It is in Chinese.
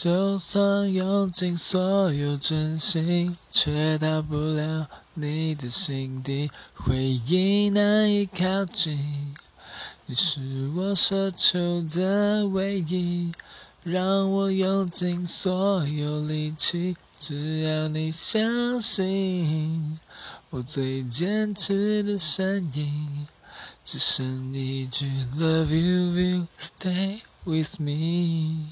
就算用尽所有真心，却到不了你的心底。回忆难以靠近，你是我奢求的唯一。让我用尽所有力气，只要你相信，我最坚持的声音，只剩一句 Love you, will stay with me。